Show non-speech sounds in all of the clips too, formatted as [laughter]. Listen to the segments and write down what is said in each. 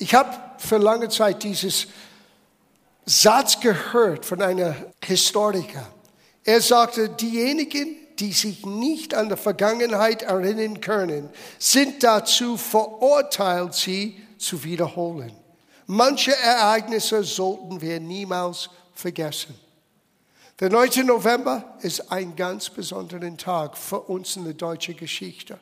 Ich habe für lange Zeit dieses Satz gehört von einem Historiker. Er sagte, diejenigen, die sich nicht an die Vergangenheit erinnern können, sind dazu verurteilt, sie zu wiederholen. Manche Ereignisse sollten wir niemals vergessen. Der 9. November ist ein ganz besonderer Tag für uns in der deutschen Geschichte.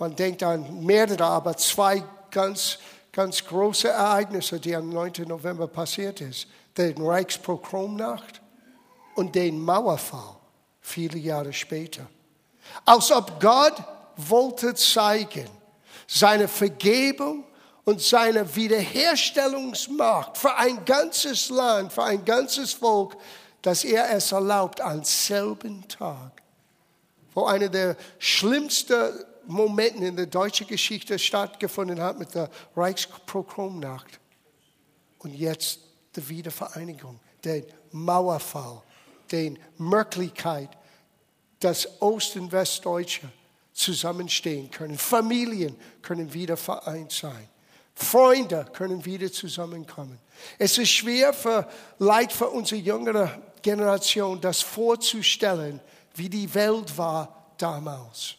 Man denkt an mehrere, aber zwei ganz, ganz große Ereignisse, die am 9. November passiert ist. Den Reichspogromnacht und den Mauerfall viele Jahre später. Als ob Gott wollte zeigen, seine Vergebung und seine Wiederherstellungsmacht für ein ganzes Land, für ein ganzes Volk, dass er es erlaubt, am selben Tag, wo einer der schlimmsten Momente in der deutschen Geschichte stattgefunden hat mit der Reichsprogrammnacht und jetzt die Wiedervereinigung, der Mauerfall, die Möglichkeit, dass Ost- und Westdeutsche zusammenstehen können. Familien können wieder vereint sein. Freunde können wieder zusammenkommen. Es ist schwer für Leid für unsere jüngere Generation, das vorzustellen, wie die Welt war damals.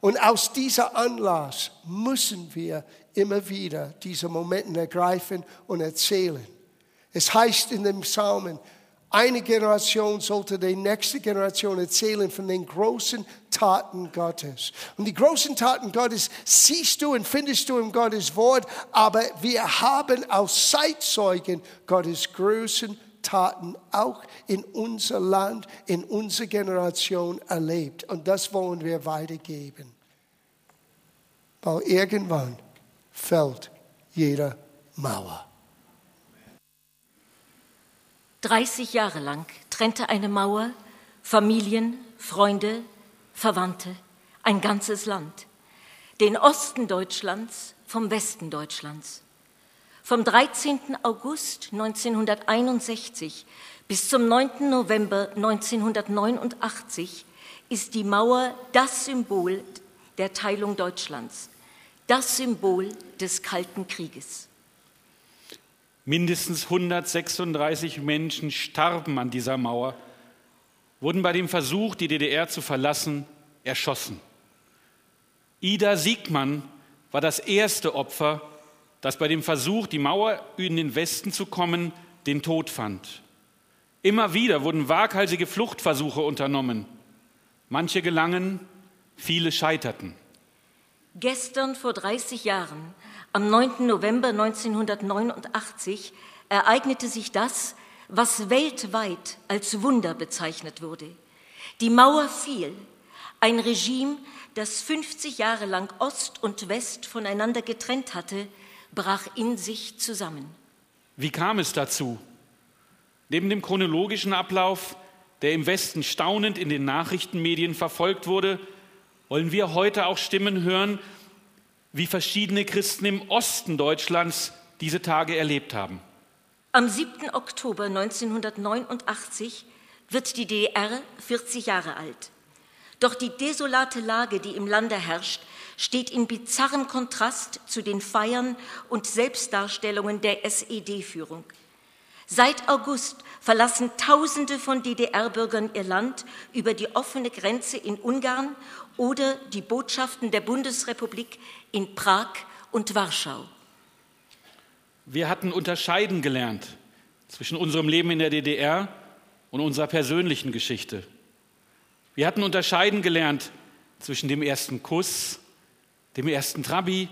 Und aus dieser Anlass müssen wir immer wieder diese Momente ergreifen und erzählen. Es heißt in den Psalmen, eine Generation sollte der nächste Generation erzählen von den großen Taten Gottes. Und die großen Taten Gottes siehst du und findest du im Gottes Wort, aber wir haben als Zeitzeugen Gottes großen Taten auch in unser Land, in unserer Generation erlebt. Und das wollen wir weitergeben. Weil irgendwann fällt jede Mauer. 30 Jahre lang trennte eine Mauer Familien, Freunde, Verwandte, ein ganzes Land, den Osten Deutschlands vom Westen Deutschlands. Vom 13. August 1961 bis zum 9. November 1989 ist die Mauer das Symbol der Teilung Deutschlands, das Symbol des Kalten Krieges. Mindestens 136 Menschen starben an dieser Mauer, wurden bei dem Versuch, die DDR zu verlassen, erschossen. Ida Siegmann war das erste Opfer, das bei dem Versuch, die Mauer in den Westen zu kommen, den Tod fand. Immer wieder wurden waghalsige Fluchtversuche unternommen. Manche gelangen, viele scheiterten. Gestern vor 30 Jahren am 9. November 1989 ereignete sich das, was weltweit als Wunder bezeichnet wurde. Die Mauer fiel. Ein Regime, das 50 Jahre lang Ost und West voneinander getrennt hatte, brach in sich zusammen. Wie kam es dazu? Neben dem chronologischen Ablauf, der im Westen staunend in den Nachrichtenmedien verfolgt wurde, wollen wir heute auch Stimmen hören, wie verschiedene Christen im Osten Deutschlands diese Tage erlebt haben. Am 7. Oktober 1989 wird die DDR 40 Jahre alt. Doch die desolate Lage, die im Lande herrscht, steht in bizarrem Kontrast zu den Feiern und Selbstdarstellungen der SED-Führung. Seit August verlassen Tausende von DDR-Bürgern ihr Land über die offene Grenze in Ungarn oder die Botschaften der Bundesrepublik in Prag und Warschau. Wir hatten unterscheiden gelernt zwischen unserem Leben in der DDR und unserer persönlichen Geschichte. Wir hatten unterscheiden gelernt zwischen dem ersten Kuss, dem ersten Trabi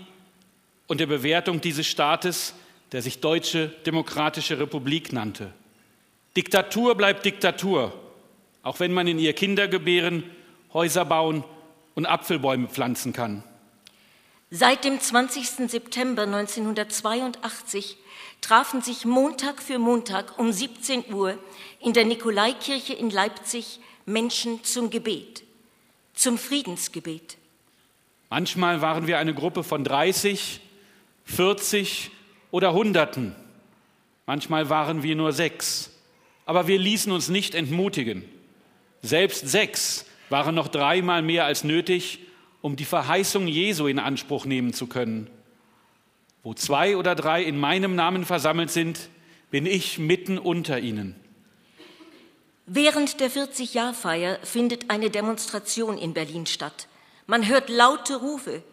und der Bewertung dieses Staates, der sich Deutsche Demokratische Republik nannte. Diktatur bleibt Diktatur, auch wenn man in ihr Kinder gebären, Häuser bauen und Apfelbäume pflanzen kann. Seit dem 20. September 1982 trafen sich Montag für Montag um 17 Uhr in der Nikolaikirche in Leipzig Menschen zum Gebet, zum Friedensgebet. Manchmal waren wir eine Gruppe von 30, 40 oder Hunderten. Manchmal waren wir nur sechs. Aber wir ließen uns nicht entmutigen. Selbst sechs waren noch dreimal mehr als nötig, um die Verheißung Jesu in Anspruch nehmen zu können. Wo zwei oder drei in meinem Namen versammelt sind, bin ich mitten unter ihnen. Während der 40-Jahr-Feier findet eine Demonstration in Berlin statt. Man hört laute Rufe.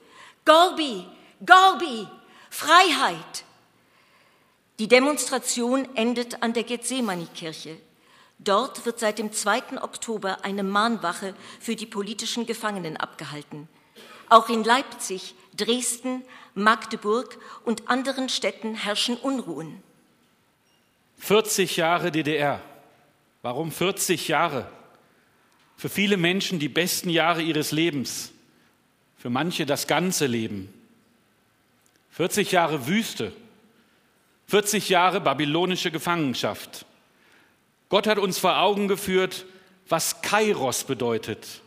Gorbi, Gorbi, Freiheit. Die Demonstration endet an der Gethsemane-Kirche. Dort wird seit dem 2. Oktober eine Mahnwache für die politischen Gefangenen abgehalten. Auch in Leipzig, Dresden, Magdeburg und anderen Städten herrschen Unruhen. 40 Jahre DDR. Warum 40 Jahre? Für viele Menschen die besten Jahre ihres Lebens, für manche das ganze Leben. 40 Jahre Wüste, 40 Jahre babylonische Gefangenschaft. Gott hat uns vor Augen geführt, was Kairos bedeutet.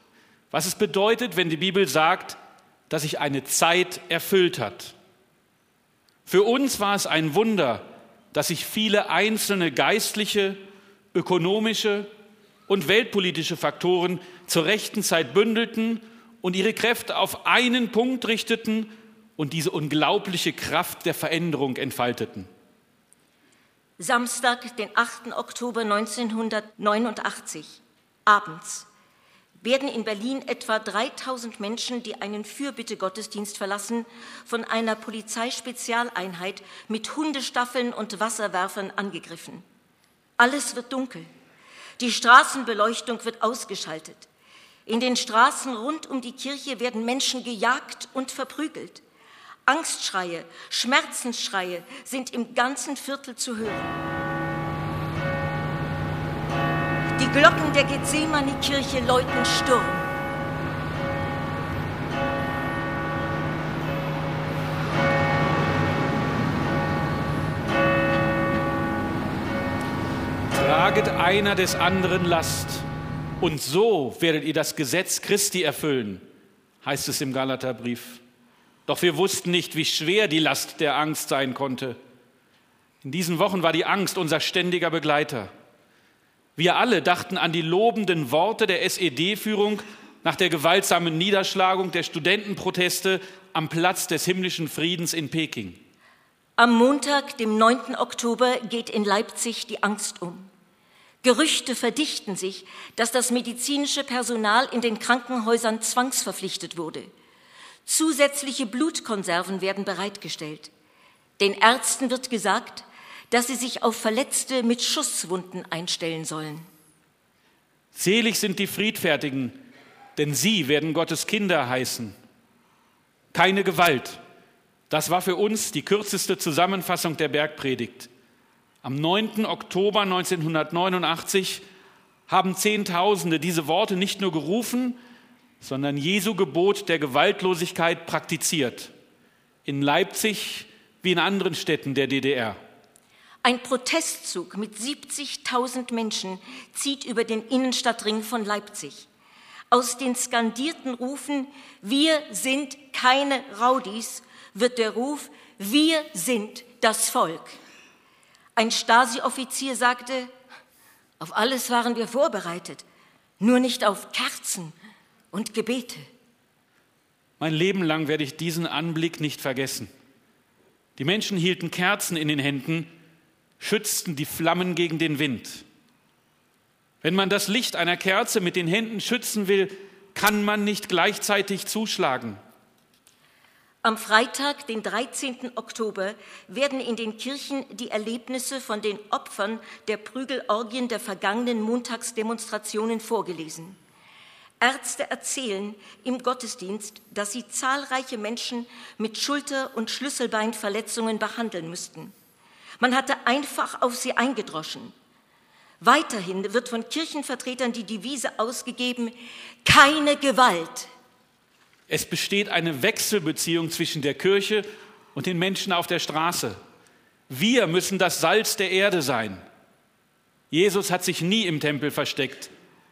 Was es bedeutet, wenn die Bibel sagt, dass sich eine Zeit erfüllt hat. Für uns war es ein Wunder, dass sich viele einzelne geistliche, ökonomische und weltpolitische Faktoren zur rechten Zeit bündelten und ihre Kräfte auf einen Punkt richteten und diese unglaubliche Kraft der Veränderung entfalteten. Samstag, den 8. Oktober 1989, abends, werden in Berlin etwa 3000 Menschen, die einen Fürbittegottesdienst verlassen, von einer Polizeispezialeinheit mit Hundestaffeln und Wasserwerfern angegriffen. Alles wird dunkel. Die Straßenbeleuchtung wird ausgeschaltet. In den Straßen rund um die Kirche werden Menschen gejagt und verprügelt. Angstschreie, Schmerzensschreie sind im ganzen Viertel zu hören. Die Glocken der Gethsemane-Kirche läuten Sturm. Traget einer des anderen Last, und so werdet ihr das Gesetz Christi erfüllen, heißt es im Galaterbrief. Doch wir wussten nicht, wie schwer die Last der Angst sein konnte. In diesen Wochen war die Angst unser ständiger Begleiter. Wir alle dachten an die lobenden Worte der SED-Führung nach der gewaltsamen Niederschlagung der Studentenproteste am Platz des himmlischen Friedens in Peking. Am Montag, dem 9. Oktober, geht in Leipzig die Angst um. Gerüchte verdichten sich, dass das medizinische Personal in den Krankenhäusern zwangsverpflichtet wurde. Zusätzliche Blutkonserven werden bereitgestellt. Den Ärzten wird gesagt, dass sie sich auf Verletzte mit Schusswunden einstellen sollen. Selig sind die Friedfertigen, denn sie werden Gottes Kinder heißen. Keine Gewalt. Das war für uns die kürzeste Zusammenfassung der Bergpredigt. Am 9. Oktober 1989 haben Zehntausende diese Worte nicht nur gerufen, sondern Jesu Gebot der Gewaltlosigkeit praktiziert. In Leipzig wie in anderen Städten der DDR. Ein Protestzug mit 70.000 Menschen zieht über den Innenstadtring von Leipzig. Aus den skandierten Rufen Wir sind keine Raudis wird der Ruf Wir sind das Volk. Ein Stasi-Offizier sagte, auf alles waren wir vorbereitet, nur nicht auf Kerzen und Gebete. Mein Leben lang werde ich diesen Anblick nicht vergessen. Die Menschen hielten Kerzen in den Händen, schützten die Flammen gegen den Wind. Wenn man das Licht einer Kerze mit den Händen schützen will, kann man nicht gleichzeitig zuschlagen. Am Freitag, den 13. Oktober, werden in den Kirchen die Erlebnisse von den Opfern der Prügelorgien der vergangenen Montagsdemonstrationen vorgelesen. Ärzte erzählen im Gottesdienst, dass sie zahlreiche Menschen mit Schulter- und Schlüsselbeinverletzungen behandeln müssten. Man hatte einfach auf sie eingedroschen. Weiterhin wird von Kirchenvertretern die Devise ausgegeben, keine Gewalt. Es besteht eine Wechselbeziehung zwischen der Kirche und den Menschen auf der Straße. Wir müssen das Salz der Erde sein. Jesus hat sich nie im Tempel versteckt.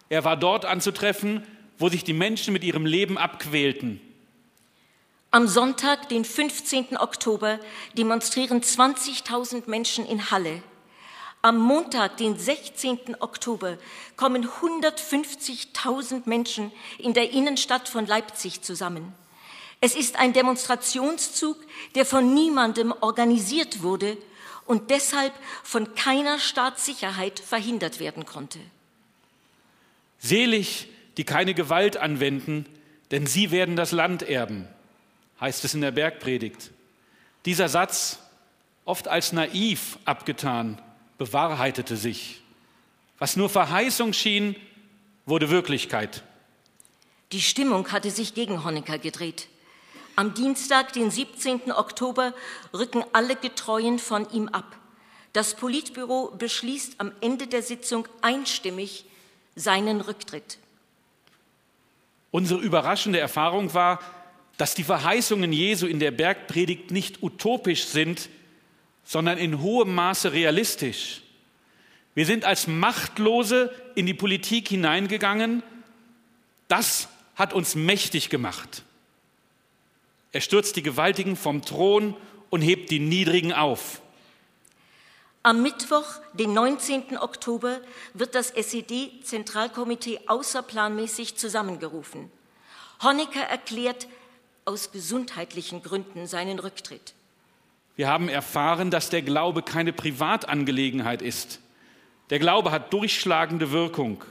Er war dort anzutreffen, wo sich die Menschen mit ihrem Leben abquälten. Am Sonntag, den 15. Oktober, demonstrieren 20.000 Menschen in Halle. Am Montag, den 16. Oktober, kommen 150.000 Menschen in der Innenstadt von Leipzig zusammen. Es ist ein Demonstrationszug, der von niemandem organisiert wurde und deshalb von keiner Staatssicherheit verhindert werden konnte. Selig, die keine Gewalt anwenden, denn sie werden das Land erben, heißt es in der Bergpredigt. Dieser Satz, oft als naiv abgetan, bewahrheitete sich. Was nur Verheißung schien, wurde Wirklichkeit. Die Stimmung hatte sich gegen Honecker gedreht. Am Dienstag, den 17. Oktober, rücken alle Getreuen von ihm ab. Das Politbüro beschließt am Ende der Sitzung einstimmig seinen Rücktritt. Unsere überraschende Erfahrung war, dass die Verheißungen Jesu in der Bergpredigt nicht utopisch sind, sondern in hohem Maße realistisch. Wir sind als Machtlose in die Politik hineingegangen. Das hat uns mächtig gemacht. Er stürzt die Gewaltigen vom Thron und hebt die Niedrigen auf. Am Mittwoch, den 19. Oktober, wird das SED-Zentralkomitee außerplanmäßig zusammengerufen. Honecker erklärt aus gesundheitlichen Gründen seinen Rücktritt. Wir haben erfahren, dass der Glaube keine Privatangelegenheit ist. Der Glaube hat durchschlagende Wirkung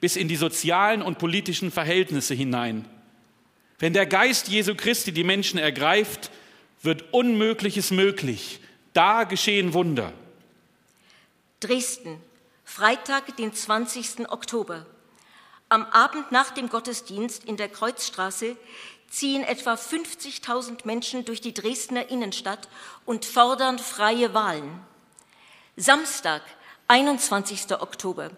bis in die sozialen und politischen Verhältnisse hinein. Wenn der Geist Jesu Christi die Menschen ergreift, wird Unmögliches möglich. Da geschehen Wunder. Dresden, Freitag, den 20. Oktober. Am Abend nach dem Gottesdienst in der Kreuzstraße ziehen etwa 50.000 Menschen durch die Dresdner Innenstadt und fordern freie Wahlen. Samstag, 21. Oktober.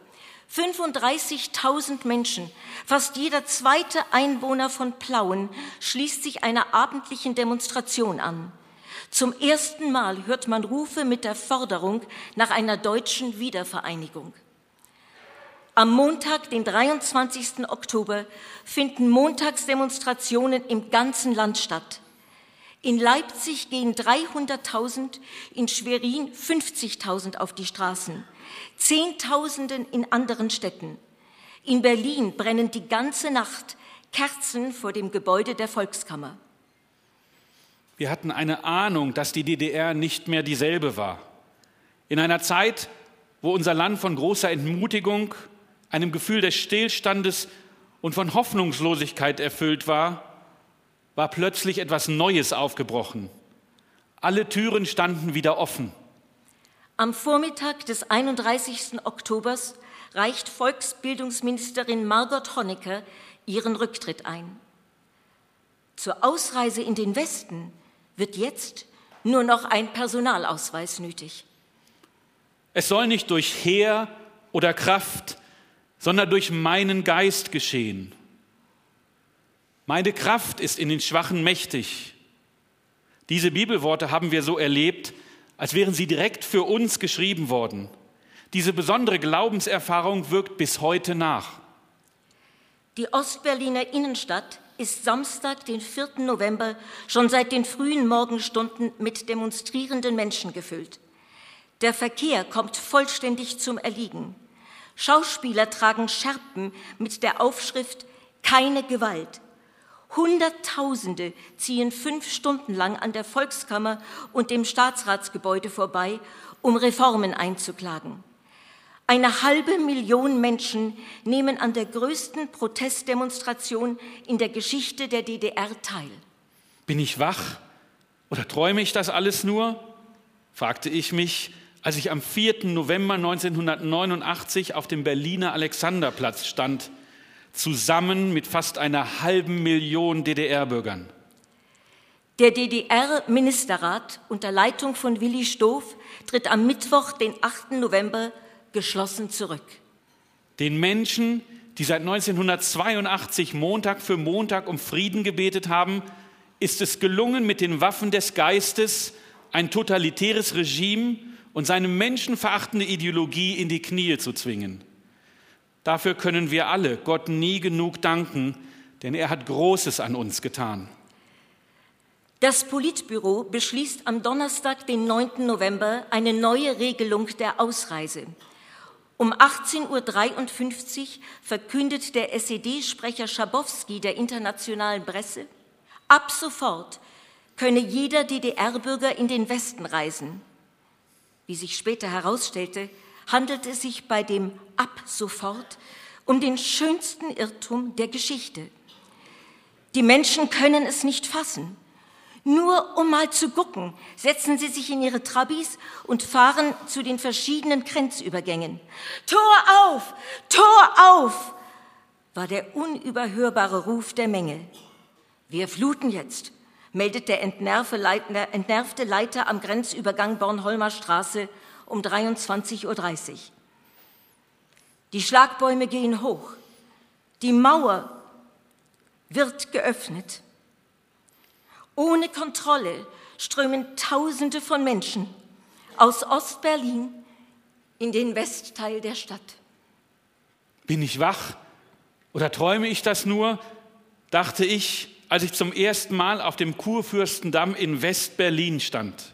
35.000 Menschen, fast jeder zweite Einwohner von Plauen, schließt sich einer abendlichen Demonstration an. Zum ersten Mal hört man Rufe mit der Forderung nach einer deutschen Wiedervereinigung. Am Montag, den 23. Oktober, finden Montagsdemonstrationen im ganzen Land statt. In Leipzig gehen 300.000, in Schwerin 50.000 auf die Straßen. Zehntausenden in anderen Städten. In Berlin brennen die ganze Nacht Kerzen vor dem Gebäude der Volkskammer. Wir hatten eine Ahnung, dass die DDR nicht mehr dieselbe war. In einer Zeit, wo unser Land von großer Entmutigung, einem Gefühl des Stillstandes und von Hoffnungslosigkeit erfüllt war, war plötzlich etwas Neues aufgebrochen. Alle Türen standen wieder offen. Am Vormittag des 31. Oktobers reicht Volksbildungsministerin Margot Honecker ihren Rücktritt ein. Zur Ausreise in den Westen wird jetzt nur noch ein Personalausweis nötig. Es soll nicht durch Heer oder Kraft, sondern durch meinen Geist geschehen. Meine Kraft ist in den Schwachen mächtig. Diese Bibelworte haben wir so erlebt, als wären sie direkt für uns geschrieben worden. Diese besondere Glaubenserfahrung wirkt bis heute nach. Die Ostberliner Innenstadt ist Samstag, den 4. November, schon seit den frühen Morgenstunden mit demonstrierenden Menschen gefüllt. Der Verkehr kommt vollständig zum Erliegen. Schauspieler tragen Schärpen mit der Aufschrift Keine Gewalt. Hunderttausende ziehen fünf Stunden lang an der Volkskammer und dem Staatsratsgebäude vorbei, um Reformen einzuklagen. Eine halbe Million Menschen nehmen an der größten Protestdemonstration in der Geschichte der DDR teil. Bin ich wach oder träume ich das alles nur? fragte ich mich, als ich am 4. November 1989 auf dem Berliner Alexanderplatz stand zusammen mit fast einer halben Million DDR-Bürgern. Der DDR-Ministerrat unter Leitung von Willi Stoff tritt am Mittwoch, den 8. November, geschlossen zurück. Den Menschen, die seit 1982 Montag für Montag um Frieden gebetet haben, ist es gelungen, mit den Waffen des Geistes ein totalitäres Regime und seine menschenverachtende Ideologie in die Knie zu zwingen. Dafür können wir alle Gott nie genug danken, denn er hat Großes an uns getan. Das Politbüro beschließt am Donnerstag, den 9. November, eine neue Regelung der Ausreise. Um 18.53 Uhr verkündet der SED-Sprecher Schabowski der internationalen Presse, ab sofort könne jeder DDR-Bürger in den Westen reisen. Wie sich später herausstellte, handelt es sich bei dem ab sofort um den schönsten Irrtum der Geschichte. Die Menschen können es nicht fassen. Nur um mal zu gucken, setzen sie sich in ihre Trabis und fahren zu den verschiedenen Grenzübergängen. Tor auf! Tor auf! war der unüberhörbare Ruf der Menge. Wir fluten jetzt, meldet der entnervte Leiter am Grenzübergang Bornholmer Straße um 23.30 Uhr. Die Schlagbäume gehen hoch. Die Mauer wird geöffnet. Ohne Kontrolle strömen Tausende von Menschen aus Ostberlin in den Westteil der Stadt. Bin ich wach oder träume ich das nur? dachte ich, als ich zum ersten Mal auf dem Kurfürstendamm in Westberlin stand.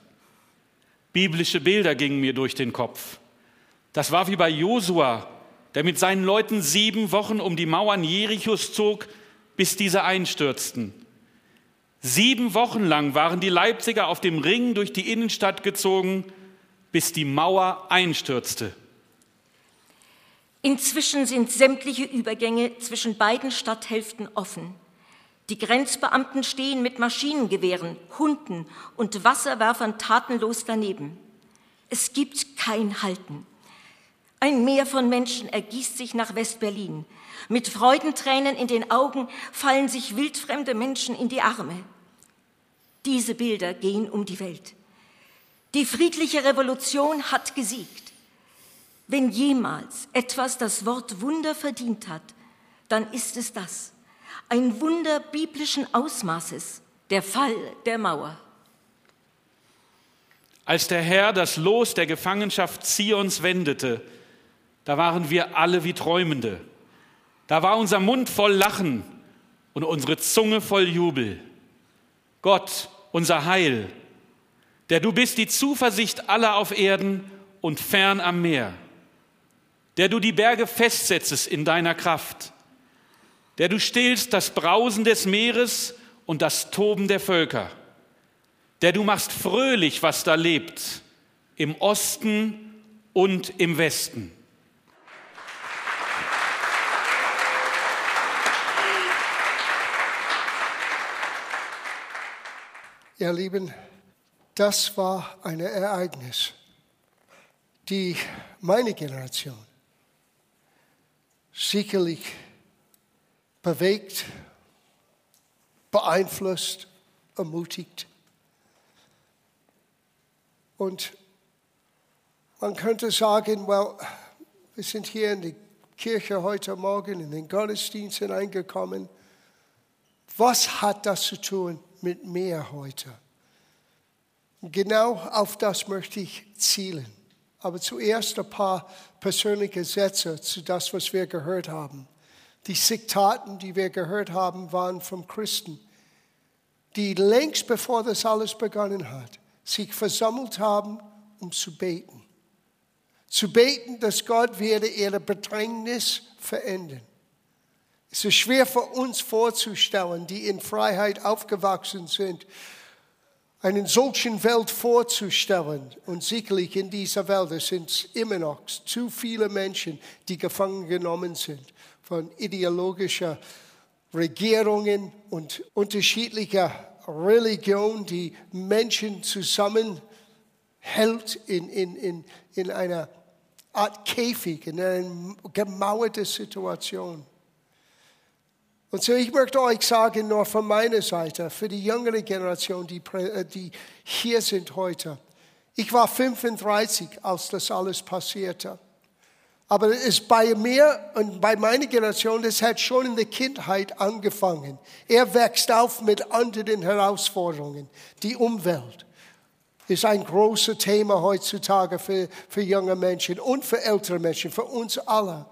Biblische Bilder gingen mir durch den Kopf. Das war wie bei Josua, der mit seinen Leuten sieben Wochen um die Mauern Jerichos zog, bis diese einstürzten. Sieben Wochen lang waren die Leipziger auf dem Ring durch die Innenstadt gezogen, bis die Mauer einstürzte. Inzwischen sind sämtliche Übergänge zwischen beiden Stadthälften offen. Die Grenzbeamten stehen mit Maschinengewehren, Hunden und Wasserwerfern tatenlos daneben. Es gibt kein Halten. Ein Meer von Menschen ergießt sich nach Westberlin. Mit Freudentränen in den Augen fallen sich wildfremde Menschen in die Arme. Diese Bilder gehen um die Welt. Die friedliche Revolution hat gesiegt. Wenn jemals etwas das Wort Wunder verdient hat, dann ist es das. Ein Wunder biblischen Ausmaßes, der Fall der Mauer. Als der Herr das Los der Gefangenschaft Zions wendete, da waren wir alle wie Träumende. Da war unser Mund voll Lachen und unsere Zunge voll Jubel. Gott, unser Heil, der du bist die Zuversicht aller auf Erden und fern am Meer, der du die Berge festsetzest in deiner Kraft, der du stillst das Brausen des Meeres und das Toben der Völker, der du machst fröhlich, was da lebt, im Osten und im Westen. Ihr Lieben, das war ein Ereignis, die meine Generation sicherlich bewegt, beeinflusst, ermutigt. Und man könnte sagen, well, wir sind hier in die Kirche heute Morgen in den Gottesdienst hineingekommen. Was hat das zu tun mit mir heute. Genau auf das möchte ich zielen. Aber zuerst ein paar persönliche Sätze zu das, was wir gehört haben. Die Zitaten, die wir gehört haben, waren von Christen, die längst bevor das alles begonnen hat, sich versammelt haben, um zu beten. Zu beten, dass Gott werde ihre Bedrängnis verändern. Es ist schwer für uns vorzustellen, die in Freiheit aufgewachsen sind, einen solchen Welt vorzustellen. Und sicherlich in dieser Welt sind immer noch zu viele Menschen, die gefangen genommen sind von ideologischer Regierungen und unterschiedlicher Religion, die Menschen zusammenhält in, in, in, in einer Art Käfig, in einer gemauerten Situation. Und so, ich möchte euch sagen, nur von meiner Seite, für die jüngere Generation, die, äh, die hier sind heute. Ich war 35, als das alles passierte. Aber es ist bei mir und bei meiner Generation, das hat schon in der Kindheit angefangen. Er wächst auf mit anderen Herausforderungen. Die Umwelt ist ein großes Thema heutzutage für, für junge Menschen und für ältere Menschen, für uns alle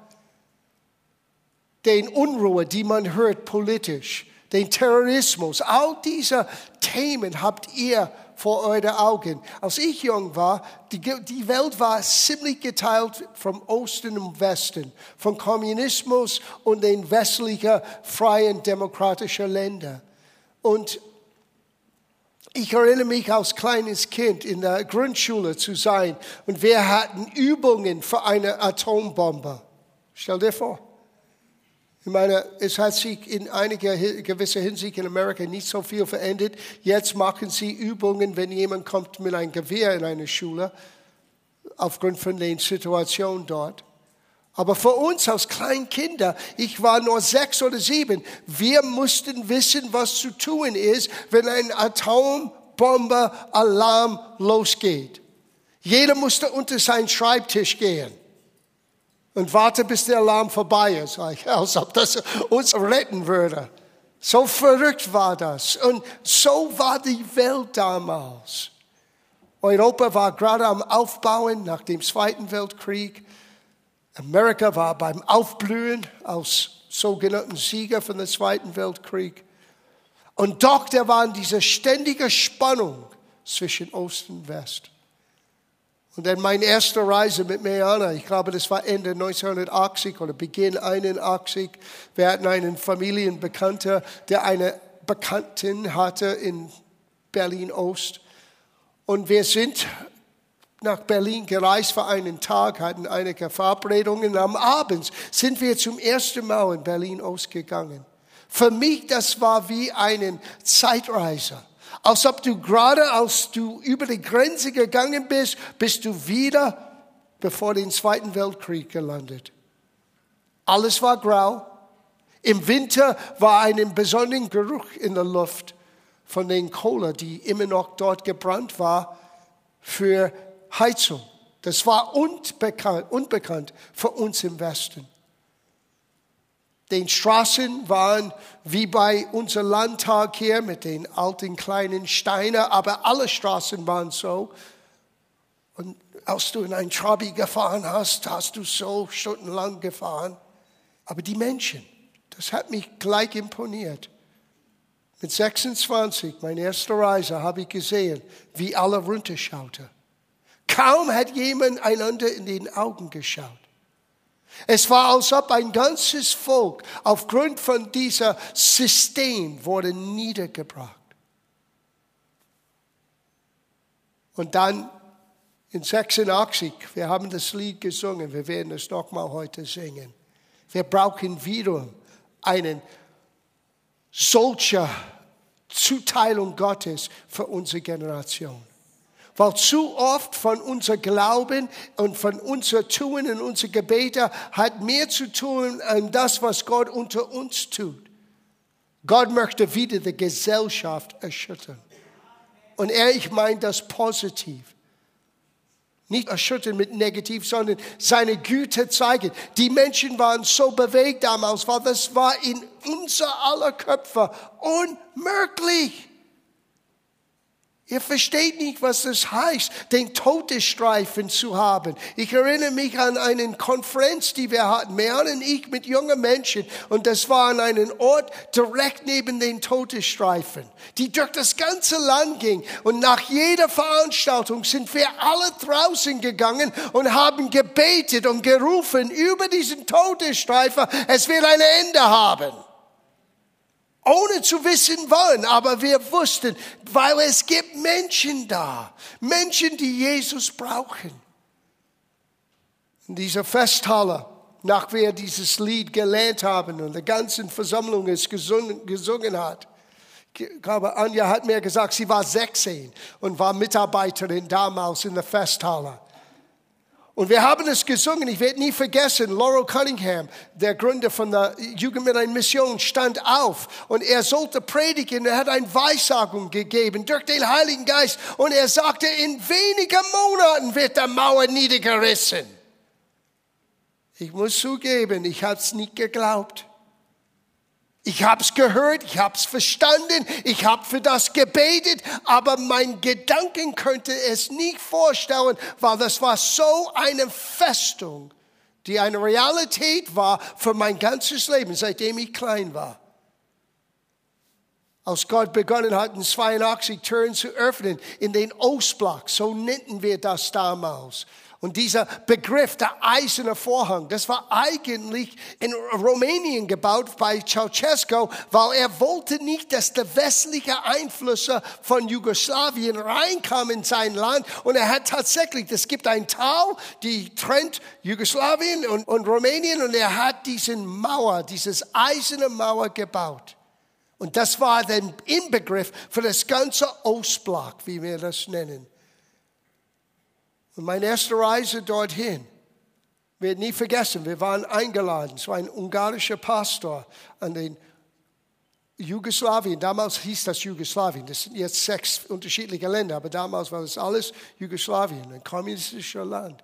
den Unruhe, die man hört politisch, den Terrorismus, all diese Themen habt ihr vor euren Augen. Als ich jung war, die, die Welt war ziemlich geteilt vom Osten und Westen, vom Kommunismus und den westlichen freien demokratischen Ländern. Und Ich erinnere mich als kleines Kind in der Grundschule zu sein und wir hatten Übungen für eine Atombombe. Stell dir vor. Ich meine, es hat sich in einiger gewisser Hinsicht in Amerika nicht so viel verändert. Jetzt machen sie Übungen, wenn jemand kommt mit einem Gewehr in eine Schule, aufgrund von den Situationen dort. Aber für uns als Kleinkinder, ich war nur sechs oder sieben, wir mussten wissen, was zu tun ist, wenn ein Atombombe-Alarm losgeht. Jeder musste unter seinen Schreibtisch gehen und warten, bis der Alarm vorbei ist, als ob das uns retten würde. So verrückt war das. Und so war die Welt damals. Europa war gerade am Aufbauen nach dem Zweiten Weltkrieg. Amerika war beim Aufblühen als sogenannten Sieger von dem Zweiten Weltkrieg. Und doch, da war diese ständige Spannung zwischen Ost und West. Und dann meine erste Reise mit Meana, ich glaube, das war Ende 1980 oder Beginn 81. Wir hatten einen Familienbekannter, der eine Bekanntin hatte in Berlin Ost. Und wir sind nach Berlin gereist für einen Tag, hatten einige Verabredungen. Am Abend sind wir zum ersten Mal in Berlin ausgegangen. Für mich, das war wie eine Zeitreise. Als ob du gerade, als du über die Grenze gegangen bist, bist du wieder bevor den Zweiten Weltkrieg gelandet. Alles war grau. Im Winter war ein besonderer Geruch in der Luft von den Kohle, die immer noch dort gebrannt war für Heizung. Das war unbekannt, unbekannt für uns im Westen. Den Straßen waren wie bei unserem Landtag hier mit den alten kleinen Steinen, aber alle Straßen waren so. Und als du in ein Trabi gefahren hast, hast du so stundenlang gefahren. Aber die Menschen, das hat mich gleich imponiert. Mit 26, meine erste Reise, habe ich gesehen, wie alle runterschauten. Kaum hat jemand einander in den Augen geschaut. Es war, als ob ein ganzes Volk aufgrund von dieser System wurde niedergebracht. Und dann in 86, wir haben das Lied gesungen, wir werden es nochmal heute singen. Wir brauchen wieder einen solcher Zuteilung Gottes für unsere Generation. Weil zu oft von unser Glauben und von unser Tun und unser Gebete hat mehr zu tun an das, was Gott unter uns tut. Gott möchte wieder die Gesellschaft erschüttern. Und er, ich meine das positiv. Nicht erschüttern mit negativ, sondern seine Güte zeigen. Die Menschen waren so bewegt damals, weil das war in unser aller Köpfe unmöglich. Ihr versteht nicht, was das heißt, den Todesstreifen zu haben. Ich erinnere mich an eine Konferenz, die wir hatten, Mehan und ich mit jungen Menschen. Und das war an einem Ort direkt neben den Todesstreifen, die durch das ganze Land ging. Und nach jeder Veranstaltung sind wir alle draußen gegangen und haben gebetet und gerufen über diesen Todesstreifen, es wird ein Ende haben ohne zu wissen wann, aber wir wussten, weil es gibt Menschen da, Menschen, die Jesus brauchen. In dieser Festhalle, nach wir dieses Lied gelernt haben und der ganzen Versammlung es gesungen, gesungen hat, ich glaube, Anja hat mir gesagt, sie war 16 und war Mitarbeiterin damals in der Festhalle. Und wir haben es gesungen, ich werde nie vergessen, Laurel Cunningham, der Gründer von der Jugend mit einer Mission, stand auf und er sollte predigen, er hat eine Weissagung gegeben durch den Heiligen Geist und er sagte, in wenigen Monaten wird der Mauer niedergerissen. Ich muss zugeben, ich habe es nicht geglaubt. Ich habe es gehört, ich habe es verstanden, ich habe für das gebetet, aber mein Gedanken könnte es nicht vorstellen, weil das war so eine Festung, die eine Realität war für mein ganzes Leben, seitdem ich klein war. Als Gott begonnen hat, in 82 Türen zu öffnen, in den Ostblock, so nannten wir das damals. Und dieser Begriff, der eiserne Vorhang, das war eigentlich in Rumänien gebaut bei Ceausescu, weil er wollte nicht, dass der westliche Einflüsse von Jugoslawien reinkamen in sein Land. Und er hat tatsächlich, es gibt ein Tal, die trennt Jugoslawien und, und Rumänien und er hat diesen Mauer, dieses eiserne Mauer gebaut. Und das war der Inbegriff für das ganze Ostblock, wie wir das nennen. Und meine erste Reise dorthin wird nie vergessen. Wir waren eingeladen. Es war ein ungarischer Pastor an den Jugoslawien. Damals hieß das Jugoslawien. Das sind jetzt sechs unterschiedliche Länder, aber damals war das alles Jugoslawien, ein kommunistischer Land.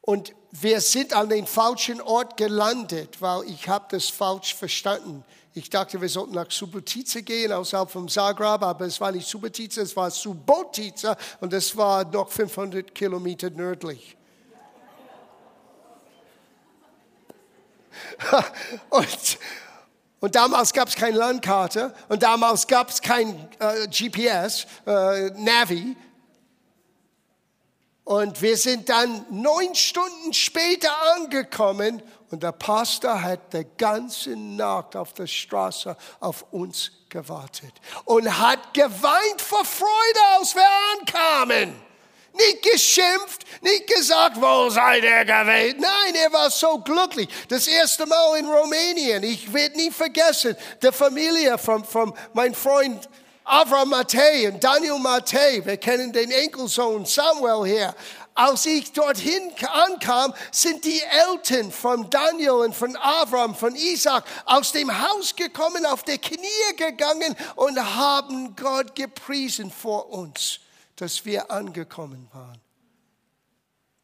Und wir sind an den falschen Ort gelandet, weil ich habe das falsch verstanden. Ich dachte, wir sollten nach Subotica gehen, außerhalb vom Zagreb, aber es war nicht Subotica, es war Subotica und es war noch 500 Kilometer nördlich. [laughs] und, und damals gab es keine Landkarte und damals gab es kein äh, GPS, äh, Navi. Und wir sind dann neun Stunden später angekommen und der Pastor hat die ganze Nacht auf der Straße auf uns gewartet und hat geweint vor Freude, als wir ankamen. Nicht geschimpft, nicht gesagt, wo seid ihr gewesen. Nein, er war so glücklich. Das erste Mal in Rumänien. Ich werde nie vergessen, die Familie von, von meinem Freund Avram Matei und Daniel Matei. Wir kennen den Enkelsohn Samuel hier als ich dorthin ankam, sind die Eltern von Daniel und von Avram, von Isaac aus dem Haus gekommen, auf die Knie gegangen und haben Gott gepriesen vor uns, dass wir angekommen waren.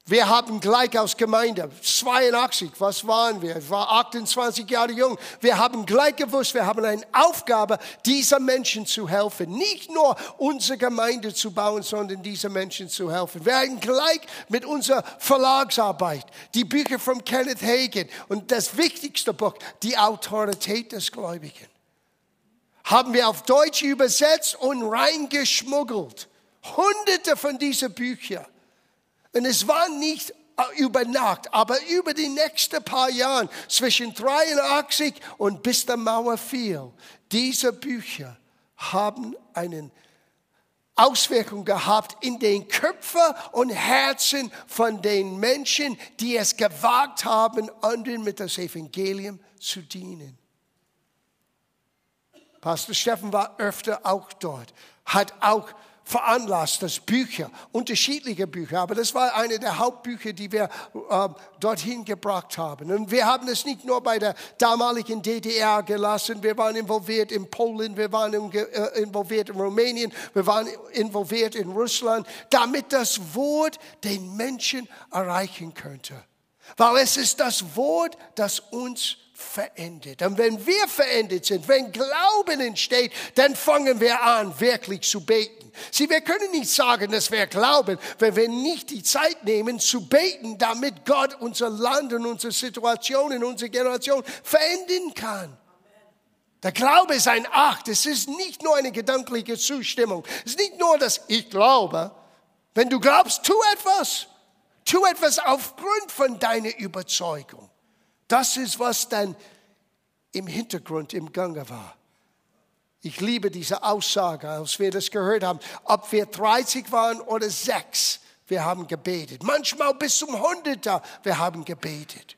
Wir haben gleich aus Gemeinde, 82, was waren wir? Ich war 28 Jahre jung. Wir haben gleich gewusst, wir haben eine Aufgabe, dieser Menschen zu helfen. Nicht nur unsere Gemeinde zu bauen, sondern diese Menschen zu helfen. Wir haben gleich mit unserer Verlagsarbeit, die Bücher von Kenneth Hagen und das wichtigste Buch, die Autorität des Gläubigen, haben wir auf Deutsch übersetzt und reingeschmuggelt. Hunderte von diesen Büchern. Und es war nicht äh, über Nacht, aber über die nächsten paar Jahre, zwischen 83 und bis der Mauer fiel, diese Bücher haben eine Auswirkung gehabt in den Köpfen und Herzen von den Menschen, die es gewagt haben, anderen mit das Evangelium zu dienen. Pastor Steffen war öfter auch dort, hat auch veranlasst, dass Bücher, unterschiedliche Bücher, aber das war eine der Hauptbücher, die wir äh, dorthin gebracht haben. Und wir haben es nicht nur bei der damaligen DDR gelassen, wir waren involviert in Polen, wir waren äh, involviert in Rumänien, wir waren involviert in Russland, damit das Wort den Menschen erreichen könnte. Weil es ist das Wort, das uns verendet. Und wenn wir verendet sind, wenn Glauben entsteht, dann fangen wir an, wirklich zu beten. Sie, wir können nicht sagen, dass wir glauben, wenn wir nicht die Zeit nehmen, zu beten, damit Gott unser Land und unsere Situation in unserer Generation verändern kann. Der Glaube ist ein Akt. Es ist nicht nur eine gedankliche Zustimmung. Es ist nicht nur, dass ich glaube. Wenn du glaubst, tu etwas. Tu etwas aufgrund von deiner Überzeugung. Das ist, was dann im Hintergrund im Gange war. Ich liebe diese Aussage, als wir das gehört haben. Ob wir 30 waren oder 6, wir haben gebetet. Manchmal bis zum Hunderter, wir haben gebetet.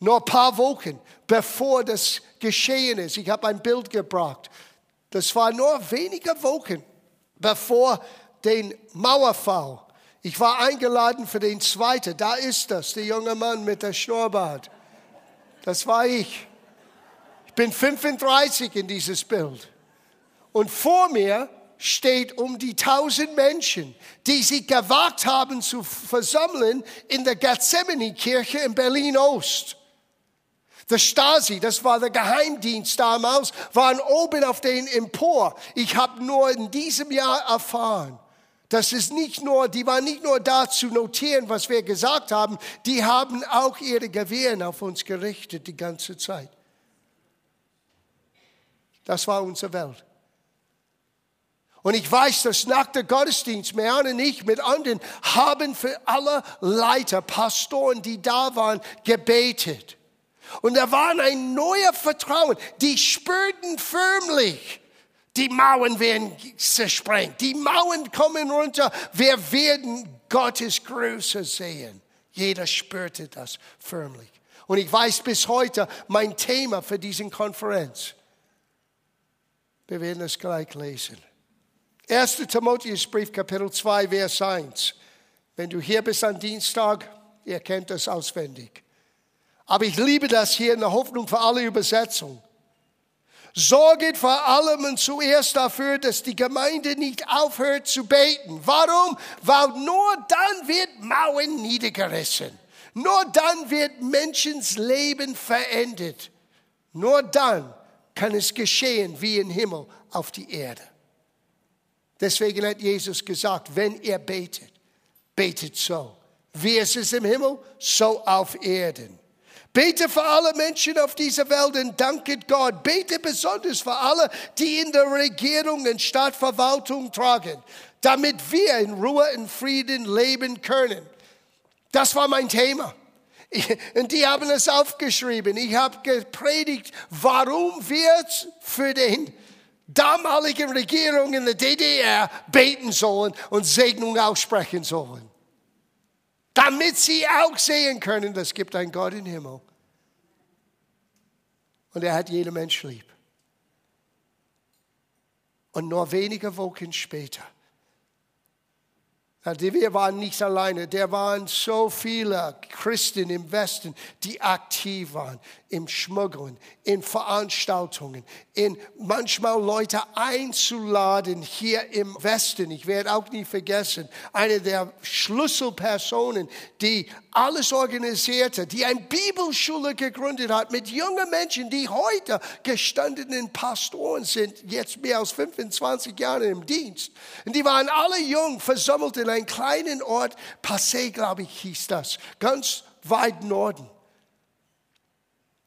Nur ein paar Wochen bevor das geschehen ist, ich habe ein Bild gebracht. Das war nur wenige Wochen bevor den Mauerfall ich war eingeladen für den zweiten. Da ist das, der junge Mann mit der Schnurrbart. Das war ich. Ich bin 35 in dieses Bild. Und vor mir steht um die tausend Menschen, die sich gewagt haben zu versammeln in der Gethsemane-Kirche in Berlin-Ost. Der Stasi, das war der Geheimdienst damals, waren oben auf den Empor. Ich habe nur in diesem Jahr erfahren, das ist nicht nur, die waren nicht nur da zu notieren, was wir gesagt haben, die haben auch ihre Gewehren auf uns gerichtet die ganze Zeit. Das war unsere Welt. Und ich weiß, dass nach der Gottesdienst, Mehan und ich mit anderen haben für alle Leiter, Pastoren, die da waren, gebetet. Und da war ein neuer Vertrauen. Die spürten förmlich, die Mauern werden zersprengt. Die Mauern kommen runter. Wir werden Gottes Größe sehen. Jeder spürte das förmlich. Und ich weiß bis heute mein Thema für diesen Konferenz. Wir werden es gleich lesen. 1. Timotheusbrief, Kapitel 2, Vers 1. Wenn du hier bist am Dienstag, ihr kennt das auswendig. Aber ich liebe das hier in der Hoffnung für alle Übersetzungen. Sorget vor allem und zuerst dafür, dass die Gemeinde nicht aufhört zu beten. Warum? Weil nur dann wird Mauern niedergerissen. Nur dann wird Menschens Leben verändert. Nur dann kann es geschehen wie im Himmel auf die Erde. Deswegen hat Jesus gesagt, wenn ihr betet, betet so. Wie es ist im Himmel, so auf Erden. Bete für alle Menschen auf dieser Welt und danket Gott. Bete besonders für alle, die in der Regierung und Stadtverwaltung tragen, damit wir in Ruhe und Frieden leben können. Das war mein Thema. Und die haben es aufgeschrieben. Ich habe gepredigt, warum wir für den damaligen Regierung in der DDR beten sollen und Segnung aussprechen sollen damit sie auch sehen können, es gibt einen Gott im Himmel. Und er hat jeden Mensch lieb. Und nur wenige Wochen später wir waren nicht alleine. Der waren so viele Christen im Westen, die aktiv waren im Schmuggeln, in Veranstaltungen, in manchmal Leute einzuladen hier im Westen. Ich werde auch nie vergessen, eine der Schlüsselpersonen, die alles organisierte, die eine Bibelschule gegründet hat mit jungen Menschen, die heute gestandenen Pastoren sind, jetzt mehr als 25 Jahre im Dienst. Und die waren alle jung, versammelt in einem kleinen Ort, Passé, glaube ich, hieß das, ganz weit Norden.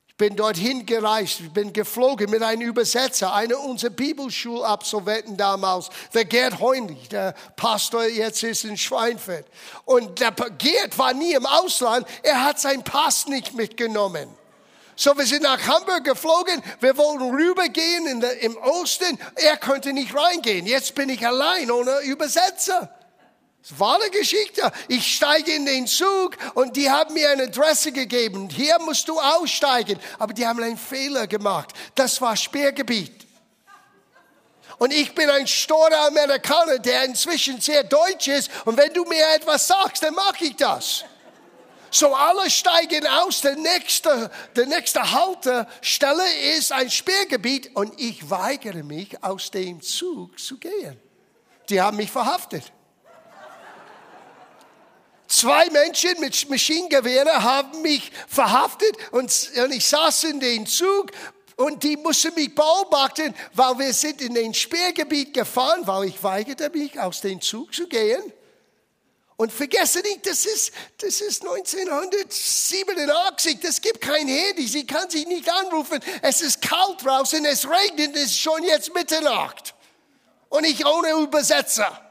Ich bin dorthin gereist, ich bin geflogen mit einem Übersetzer, einer unserer Bibelschulabsolventen damals, der Gerd Heunlich, der Pastor jetzt ist in Schweinfurt. Und der Gerd war nie im Ausland, er hat seinen Pass nicht mitgenommen. So, wir sind nach Hamburg geflogen, wir wollten rübergehen in der, im Osten, er konnte nicht reingehen. Jetzt bin ich allein ohne Übersetzer. Das war eine Geschichte. Ich steige in den Zug und die haben mir eine Adresse gegeben. Hier musst du aussteigen. Aber die haben einen Fehler gemacht. Das war Sperrgebiet. Und ich bin ein storer Amerikaner, der inzwischen sehr deutsch ist. Und wenn du mir etwas sagst, dann mache ich das. So alle steigen aus. Der nächste, der nächste Haltestelle ist ein Sperrgebiet. Und ich weigere mich, aus dem Zug zu gehen. Die haben mich verhaftet. Zwei Menschen mit Maschinengewehren haben mich verhaftet und, ich saß in den Zug und die mussten mich beobachten, weil wir sind in den Sperrgebiet gefahren, weil ich weigerte mich, aus dem Zug zu gehen. Und vergesse nicht, das ist, das ist 1987, das gibt kein Handy, sie kann sich nicht anrufen, es ist kalt draußen, es regnet, es ist schon jetzt Mitternacht. Und ich ohne Übersetzer.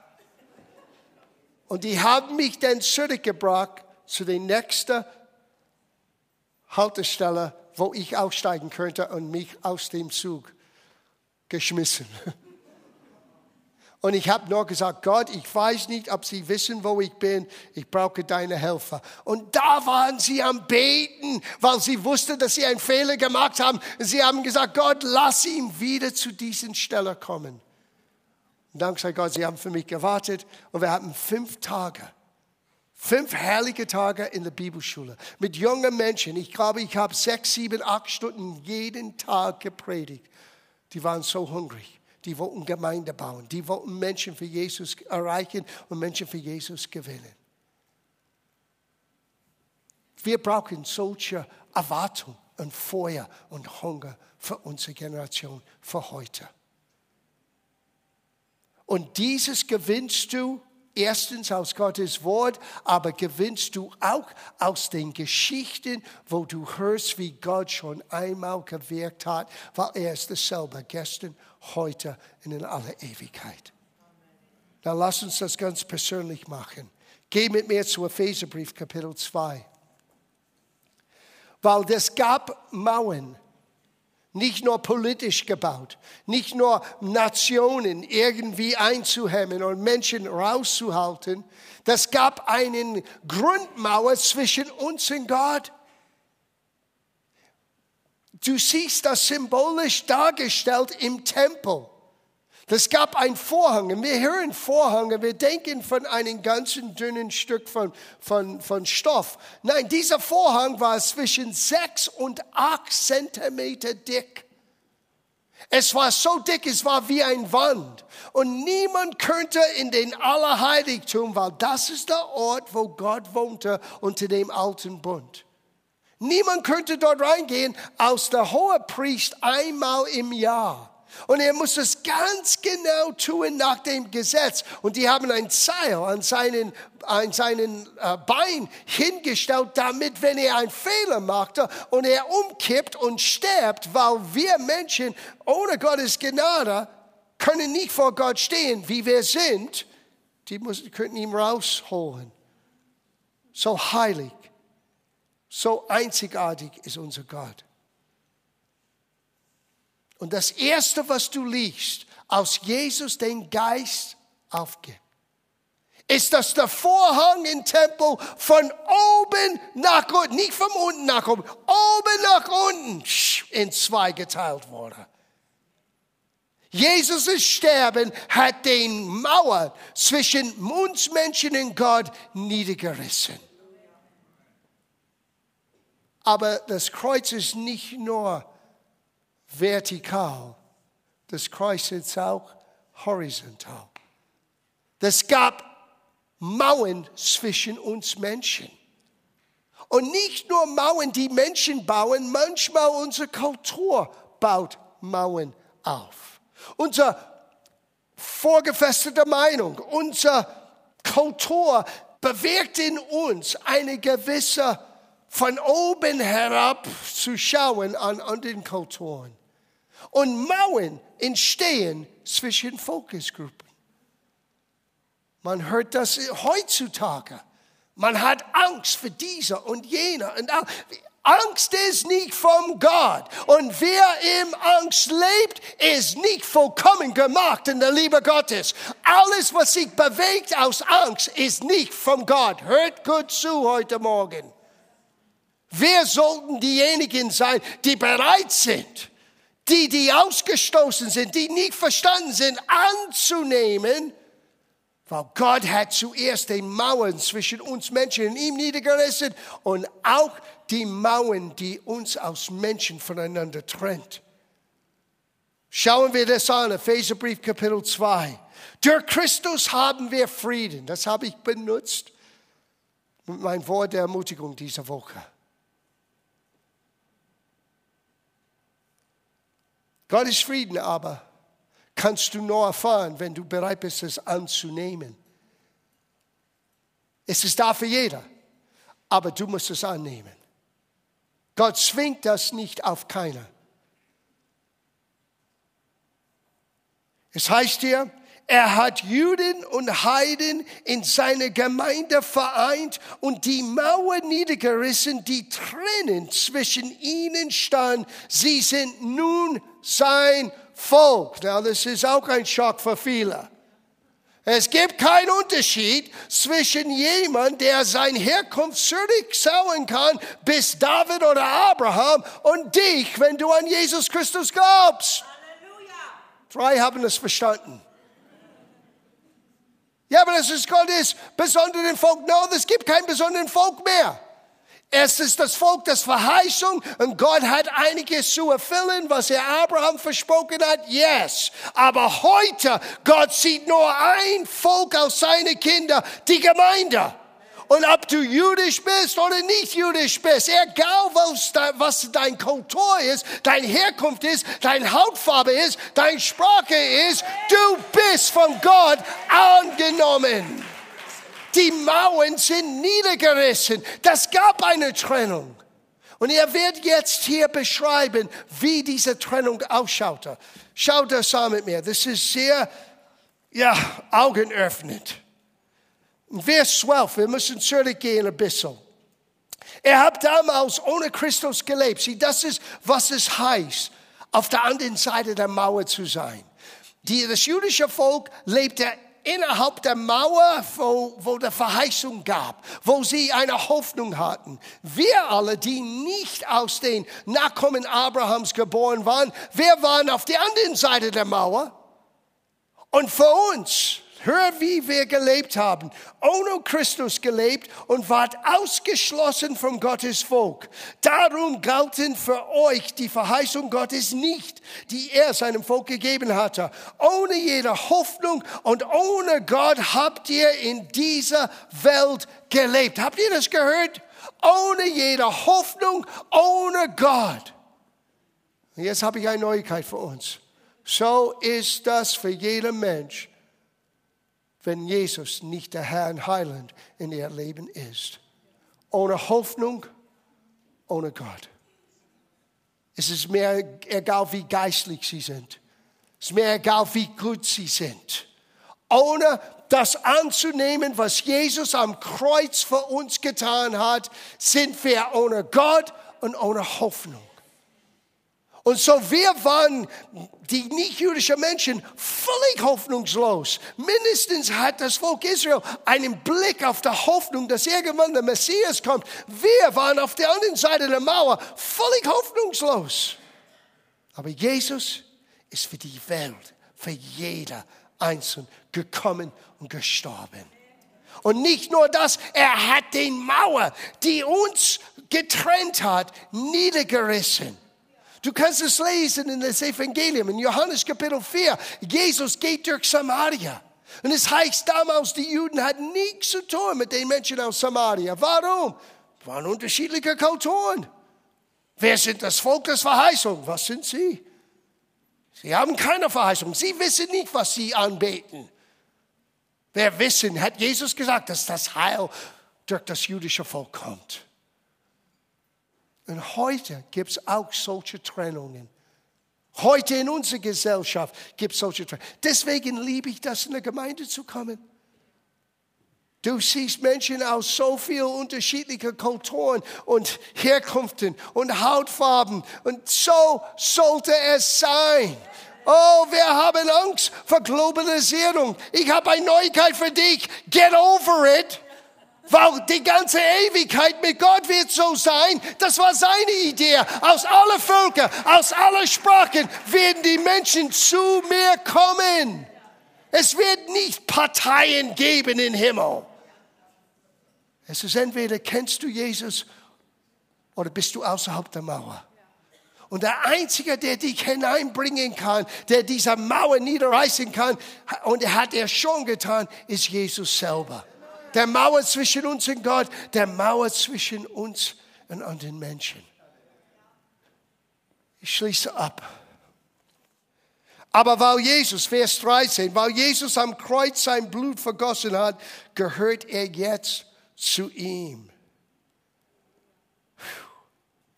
Und die haben mich dann zurückgebracht zu der nächsten Haltestelle, wo ich aussteigen könnte und mich aus dem Zug geschmissen. [laughs] Und ich habe nur gesagt, Gott, ich weiß nicht, ob Sie wissen, wo ich bin. Ich brauche deine Hilfe. Und da waren sie am Beten, weil sie wussten, dass sie einen Fehler gemacht haben. Sie haben gesagt, Gott, lass ihn wieder zu diesen Stelle kommen. Und dank sei Gott, Sie haben für mich gewartet und wir hatten fünf Tage. Fünf herrliche Tage in der Bibelschule mit jungen Menschen. Ich glaube, ich habe sechs, sieben, acht Stunden jeden Tag gepredigt. Die waren so hungrig. Die wollten Gemeinde bauen. Die wollten Menschen für Jesus erreichen und Menschen für Jesus gewinnen. Wir brauchen solche Erwartung und Feuer und Hunger für unsere Generation, für heute. Und dieses gewinnst du erstens aus Gottes Wort, aber gewinnst du auch aus den Geschichten, wo du hörst, wie Gott schon einmal gewirkt hat, weil er ist dasselbe gestern, heute und in aller Ewigkeit. Na, lass uns das ganz persönlich machen. Geh mit mir zu Epheserbrief, Kapitel 2. Weil es gab Mauern, nicht nur politisch gebaut, nicht nur Nationen irgendwie einzuhemmen und Menschen rauszuhalten. Das gab eine Grundmauer zwischen uns und Gott. Du siehst das symbolisch dargestellt im Tempel. Es gab ein Vorhang. Wir hören Vorhang wir denken von einem ganzen dünnen Stück von, von, von Stoff. Nein, dieser Vorhang war zwischen sechs und acht Zentimeter dick. Es war so dick, es war wie ein Wand. Und niemand könnte in den Allerheiligtum, weil das ist der Ort, wo Gott wohnte unter dem alten Bund. Niemand könnte dort reingehen, als der hohe Priest einmal im Jahr. Und er muss es ganz genau tun nach dem Gesetz. Und die haben ein Seil an seinen, an seinen äh, Bein hingestellt, damit, wenn er einen Fehler machte und er umkippt und stirbt, weil wir Menschen ohne Gottes Gnade können nicht vor Gott stehen, wie wir sind, die müssen, könnten ihn rausholen. So heilig, so einzigartig ist unser Gott. Und das Erste, was du liest, aus Jesus den Geist aufgibt, ist, dass der Vorhang im Tempel von oben nach unten, nicht von unten nach oben, oben nach unten in zwei geteilt wurde. Jesus' Sterben hat den Mauer zwischen uns Menschen und Gott niedergerissen. Aber das Kreuz ist nicht nur vertikal. Das Kreuz ist auch horizontal. Es gab Mauern zwischen uns Menschen. Und nicht nur Mauern, die Menschen bauen, manchmal unsere Kultur baut Mauern auf. Unsere vorgefestete Meinung, unsere Kultur bewirkt in uns eine gewisse von oben herab zu schauen an anderen Kulturen. Und Mauern entstehen zwischen Fokusgruppen. Man hört das heutzutage. Man hat Angst für diese und jene. Und Angst ist nicht vom Gott. Und wer im Angst lebt, ist nicht vollkommen gemacht in der Liebe Gottes. Alles, was sich bewegt aus Angst, ist nicht vom Gott. Hört gut zu heute Morgen. Wir sollten diejenigen sein, die bereit sind, die, die ausgestoßen sind, die nicht verstanden sind, anzunehmen, weil Gott hat zuerst die Mauern zwischen uns Menschen und ihm niedergerissen und auch die Mauern, die uns als Menschen voneinander trennt. Schauen wir das an, Epheserbrief Kapitel 2. Durch Christus haben wir Frieden. Das habe ich benutzt mit meinem Wort der Ermutigung dieser Woche. Gottes Frieden aber kannst du nur erfahren, wenn du bereit bist, es anzunehmen. Es ist da für jeder, aber du musst es annehmen. Gott zwingt das nicht auf keiner. Es heißt hier, er hat Juden und Heiden in seine Gemeinde vereint und die Mauer niedergerissen, die Tränen zwischen ihnen stand. Sie sind nun sein Volk. Na, das ist auch ein Schock für viele. Es gibt keinen Unterschied zwischen jemand, der seine Herkunft zurücksauen kann, bis David oder Abraham, und dich, wenn du an Jesus Christus glaubst. Halleluja. Drei haben es verstanden. Ja, aber das ist Gottes besonderen Volk. No, es gibt kein besonderen Volk mehr. Es ist das Volk des Verheißung und Gott hat einiges zu erfüllen, was er Abraham versprochen hat. Yes. Aber heute, Gott sieht nur ein Volk aus seinen Kindern, die Gemeinde. Und ob du jüdisch bist oder nicht jüdisch bist, egal was, was dein Kultur ist, dein Herkunft ist, dein Hautfarbe ist, deine Sprache ist, du bist von Gott angenommen. Die Mauern sind niedergerissen. Das gab eine Trennung. Und er wird jetzt hier beschreiben, wie diese Trennung ausschaute. Schaut das an mit mir. Das ist sehr ja, Augen öffnet. Vers 12, wir müssen zurückgehen ein bisschen. Er hat damals ohne Christus gelebt. Sieh, das ist, was es heißt, auf der anderen Seite der Mauer zu sein. Die, das jüdische Volk lebte innerhalb der Mauer, wo, wo der Verheißung gab, wo sie eine Hoffnung hatten. Wir alle, die nicht aus den Nachkommen Abrahams geboren waren, wir waren auf der anderen Seite der Mauer. Und für uns, Hör, wie wir gelebt haben. Ohne Christus gelebt und wart ausgeschlossen vom Gottes Volk. Darum galten für euch die Verheißung Gottes nicht, die er seinem Volk gegeben hatte. Ohne jede Hoffnung und ohne Gott habt ihr in dieser Welt gelebt. Habt ihr das gehört? Ohne jede Hoffnung, ohne Gott. Jetzt habe ich eine Neuigkeit für uns. So ist das für jeden Mensch wenn Jesus nicht der Herr und Heiland in ihr Leben ist. Ohne Hoffnung, ohne Gott. Es ist mir egal, wie geistlich sie sind. Es ist mir egal, wie gut sie sind. Ohne das anzunehmen, was Jesus am Kreuz für uns getan hat, sind wir ohne Gott und ohne Hoffnung. Und so wir waren, die nicht-jüdischen Menschen, völlig hoffnungslos. Mindestens hat das Volk Israel einen Blick auf die Hoffnung, dass irgendwann der Messias kommt. Wir waren auf der anderen Seite der Mauer völlig hoffnungslos. Aber Jesus ist für die Welt, für jeder Einzelne gekommen und gestorben. Und nicht nur das, er hat den Mauer, die uns getrennt hat, niedergerissen. Du kannst es lesen in das Evangelium, in Johannes Kapitel 4. Jesus geht durch Samaria. Und es heißt damals, die Juden hatten nichts zu tun mit den Menschen aus Samaria. Warum? Waren unterschiedliche Kulturen. Wer sind das Volk des Verheißung? Was sind sie? Sie haben keine Verheißung. Sie wissen nicht, was sie anbeten. Wer wissen, hat Jesus gesagt, dass das Heil durch das jüdische Volk kommt. Und heute gibt es auch solche Trennungen. Heute in unserer Gesellschaft gibt es solche Trennungen. Deswegen liebe ich das, in der Gemeinde zu kommen. Du siehst Menschen aus so vielen unterschiedlichen Kulturen und Herkünften und Hautfarben. Und so sollte es sein. Oh, wir haben Angst vor Globalisierung. Ich habe eine Neuigkeit für dich. Get over it. Weil die ganze Ewigkeit mit Gott wird so sein. Das war seine Idee. Aus allen Völkern, aus allen Sprachen werden die Menschen zu mir kommen. Es wird nicht Parteien geben im Himmel. Es ist entweder kennst du Jesus oder bist du außerhalb der Mauer. Und der Einzige, der dich hineinbringen kann, der diese Mauer niederreißen kann, und er hat er schon getan, ist Jesus selber der Mauer zwischen uns und Gott, der Mauer zwischen uns und anderen Menschen. Ich schließe ab. Aber weil Jesus, Vers 13, weil Jesus am Kreuz sein Blut vergossen hat, gehört er jetzt zu ihm.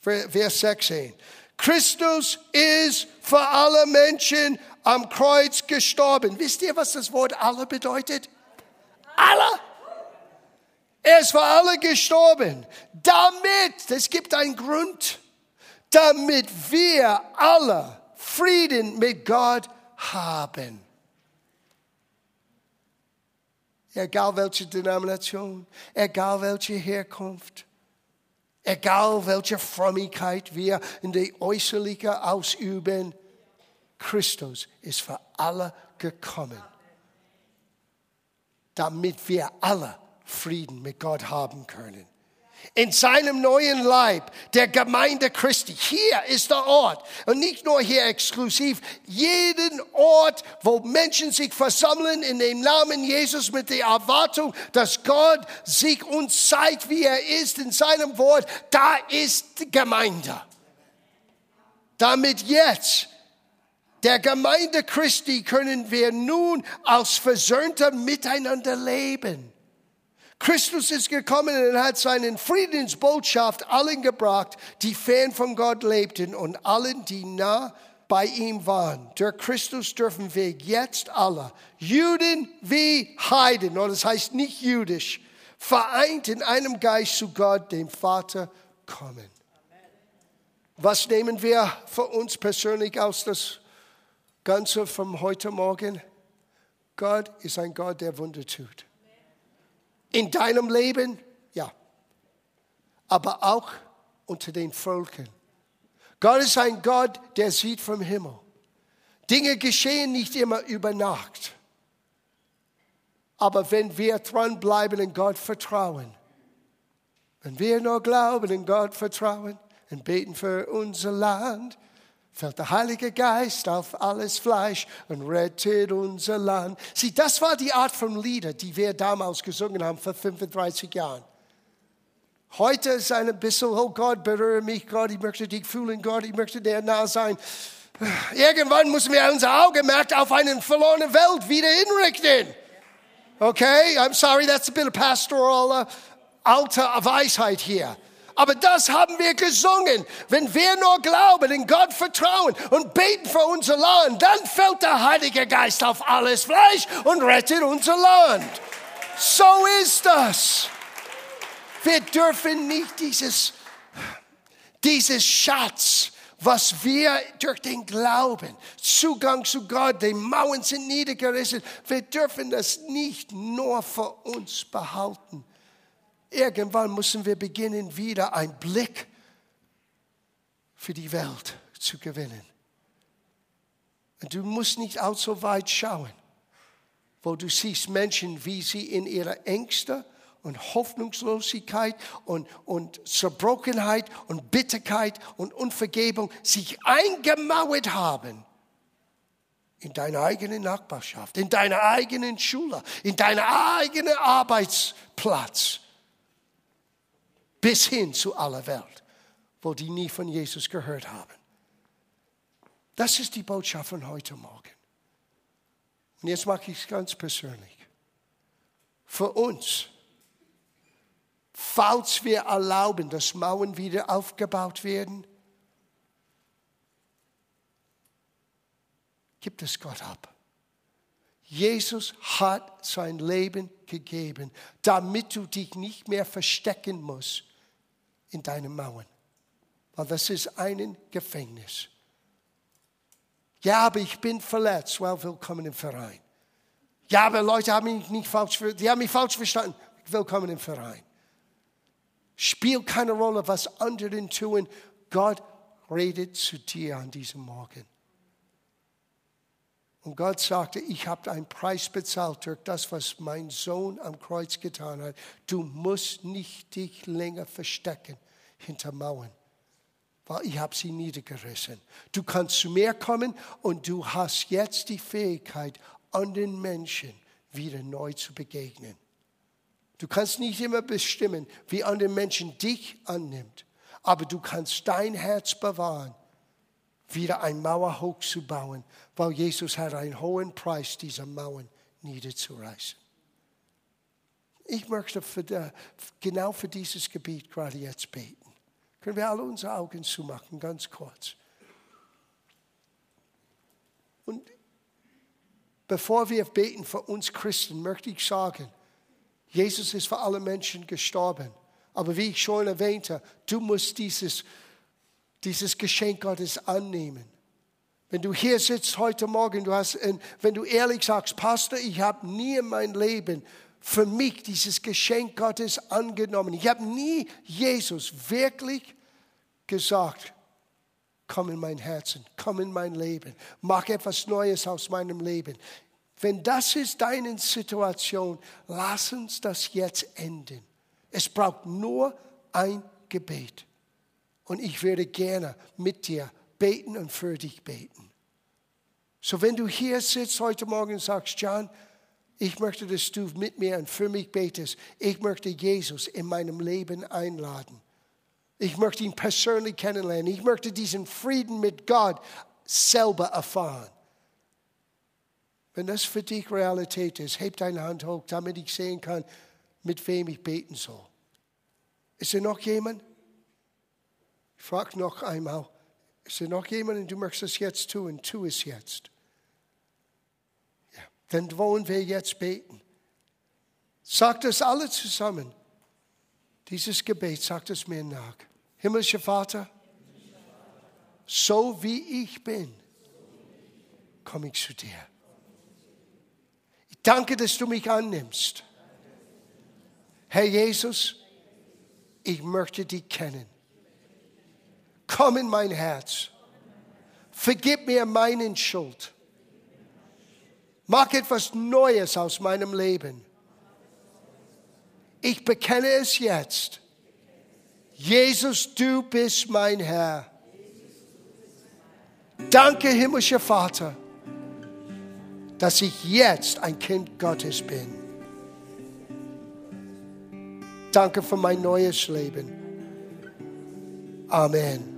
Vers 16. Christus ist für alle Menschen am Kreuz gestorben. Wisst ihr, was das Wort alle bedeutet? Alle. Er ist für alle gestorben. Damit, es gibt einen Grund, damit wir alle Frieden mit Gott haben. Egal welche Denomination, egal welche Herkunft, egal welche Frömmigkeit wir in der Äußerlichen ausüben, Christus ist für alle gekommen, damit wir alle Frieden mit Gott haben können. In seinem neuen Leib, der Gemeinde Christi. Hier ist der Ort. Und nicht nur hier exklusiv. Jeden Ort, wo Menschen sich versammeln in dem Namen Jesus mit der Erwartung, dass Gott sich uns zeigt, wie er ist in seinem Wort. Da ist die Gemeinde. Damit jetzt der Gemeinde Christi können wir nun als Versöhnter miteinander leben. Christus ist gekommen und hat seinen Friedensbotschaft allen gebracht, die fern von Gott lebten und allen, die nah bei ihm waren. Durch Christus dürfen wir jetzt alle, Juden wie Heiden, oder das heißt nicht jüdisch, vereint in einem Geist zu Gott, dem Vater, kommen. Was nehmen wir für uns persönlich aus das Ganze von heute Morgen? Gott ist ein Gott, der Wunder tut. In deinem Leben, ja. Aber auch unter den Völkern. Gott ist ein Gott, der sieht vom Himmel. Dinge geschehen nicht immer über Nacht. Aber wenn wir dranbleiben und Gott vertrauen, wenn wir nur glauben und Gott vertrauen und beten für unser Land, fällt der Heilige Geist auf alles Fleisch und rettet unser Land. Sieh, das war die Art von Lieder, die wir damals gesungen haben vor 35 Jahren. Heute ist ein bisschen, oh Gott, berühre mich, Gott, ich möchte dich fühlen, Gott, ich möchte dir nah sein. Irgendwann müssen wir unser Augenmerk auf eine verlorene Welt wieder hinrichten. Okay, I'm sorry, that's a bit of pastoral uh, alte Weisheit hier. Aber das haben wir gesungen. Wenn wir nur glauben, in Gott vertrauen und beten für unser Land, dann fällt der Heilige Geist auf alles Fleisch und rettet unser Land. So ist das. Wir dürfen nicht dieses, dieses Schatz, was wir durch den Glauben, Zugang zu Gott, die Mauern sind niedergerissen, wir dürfen das nicht nur für uns behalten. Irgendwann müssen wir beginnen, wieder einen Blick für die Welt zu gewinnen. Und du musst nicht allzu weit schauen, wo du siehst Menschen, wie sie in ihrer Ängste und Hoffnungslosigkeit und, und Zerbrochenheit und Bitterkeit und Unvergebung sich eingemauert haben in deiner eigenen Nachbarschaft, in deiner eigenen Schule, in deinem eigenen Arbeitsplatz, bis hin zu aller Welt, wo die nie von Jesus gehört haben. Das ist die Botschaft von heute Morgen. Und jetzt mache ich es ganz persönlich. Für uns falls wir erlauben, dass Mauern wieder aufgebaut werden, gibt es Gott ab. Jesus hat sein Leben gegeben, damit du dich nicht mehr verstecken musst in deinen Mauern. Weil das ist ein Gefängnis. Ja, aber ich bin verletzt. Well, willkommen im Verein. Ja, aber Leute haben mich nicht falsch, die haben mich falsch verstanden. Willkommen im Verein. Spielt keine Rolle, was anderen tun. Gott redet zu dir an diesem Morgen. Und Gott sagte, ich habe einen Preis bezahlt durch das, was mein Sohn am Kreuz getan hat. Du musst nicht dich länger verstecken hinter Mauern, weil ich habe sie niedergerissen. Du kannst zu mir kommen und du hast jetzt die Fähigkeit, anderen Menschen wieder neu zu begegnen. Du kannst nicht immer bestimmen, wie andere Menschen dich annimmt, aber du kannst dein Herz bewahren, wieder eine Mauer hochzubauen, weil Jesus hat einen hohen Preis, diese Mauern niederzureißen. Ich möchte für der, genau für dieses Gebiet gerade jetzt beten. Können wir alle unsere Augen zumachen, ganz kurz. Und bevor wir beten für uns Christen, möchte ich sagen, Jesus ist für alle Menschen gestorben. Aber wie ich schon erwähnte, du musst dieses, dieses Geschenk Gottes annehmen. Wenn du hier sitzt heute Morgen, du hast, wenn du ehrlich sagst, Pastor, ich habe nie in meinem Leben für mich dieses Geschenk Gottes angenommen. Ich habe nie Jesus wirklich gesagt, komm in mein Herzen, komm in mein Leben, mach etwas Neues aus meinem Leben. Wenn das ist deine Situation, lass uns das jetzt enden. Es braucht nur ein Gebet. Und ich würde gerne mit dir beten und für dich beten. So, wenn du hier sitzt heute Morgen und sagst, John, ich möchte, dass du mit mir und für mich betest. Ich möchte Jesus in meinem Leben einladen. Ich möchte ihn persönlich kennenlernen. Ich möchte diesen Frieden mit Gott selber erfahren. Wenn das für dich Realität ist, heb deine Hand hoch, damit ich sehen kann, mit wem ich beten soll. Ist da noch jemand? Ich frage noch einmal. Ist da noch jemand, du möchtest es jetzt tun? Tu es jetzt. Ja. Dann wollen wir jetzt beten. Sagt es alle zusammen. Dieses Gebet sagt es mir nach. Himmlischer Vater, so wie ich bin, komme ich zu dir. Ich danke, dass du mich annimmst. Herr Jesus, ich möchte dich kennen. Komm in mein Herz. Vergib mir meinen Schuld. Mach etwas Neues aus meinem Leben. Ich bekenne es jetzt. Jesus, du bist mein Herr. Danke, himmlischer Vater, dass ich jetzt ein Kind Gottes bin. Danke für mein neues Leben. Amen.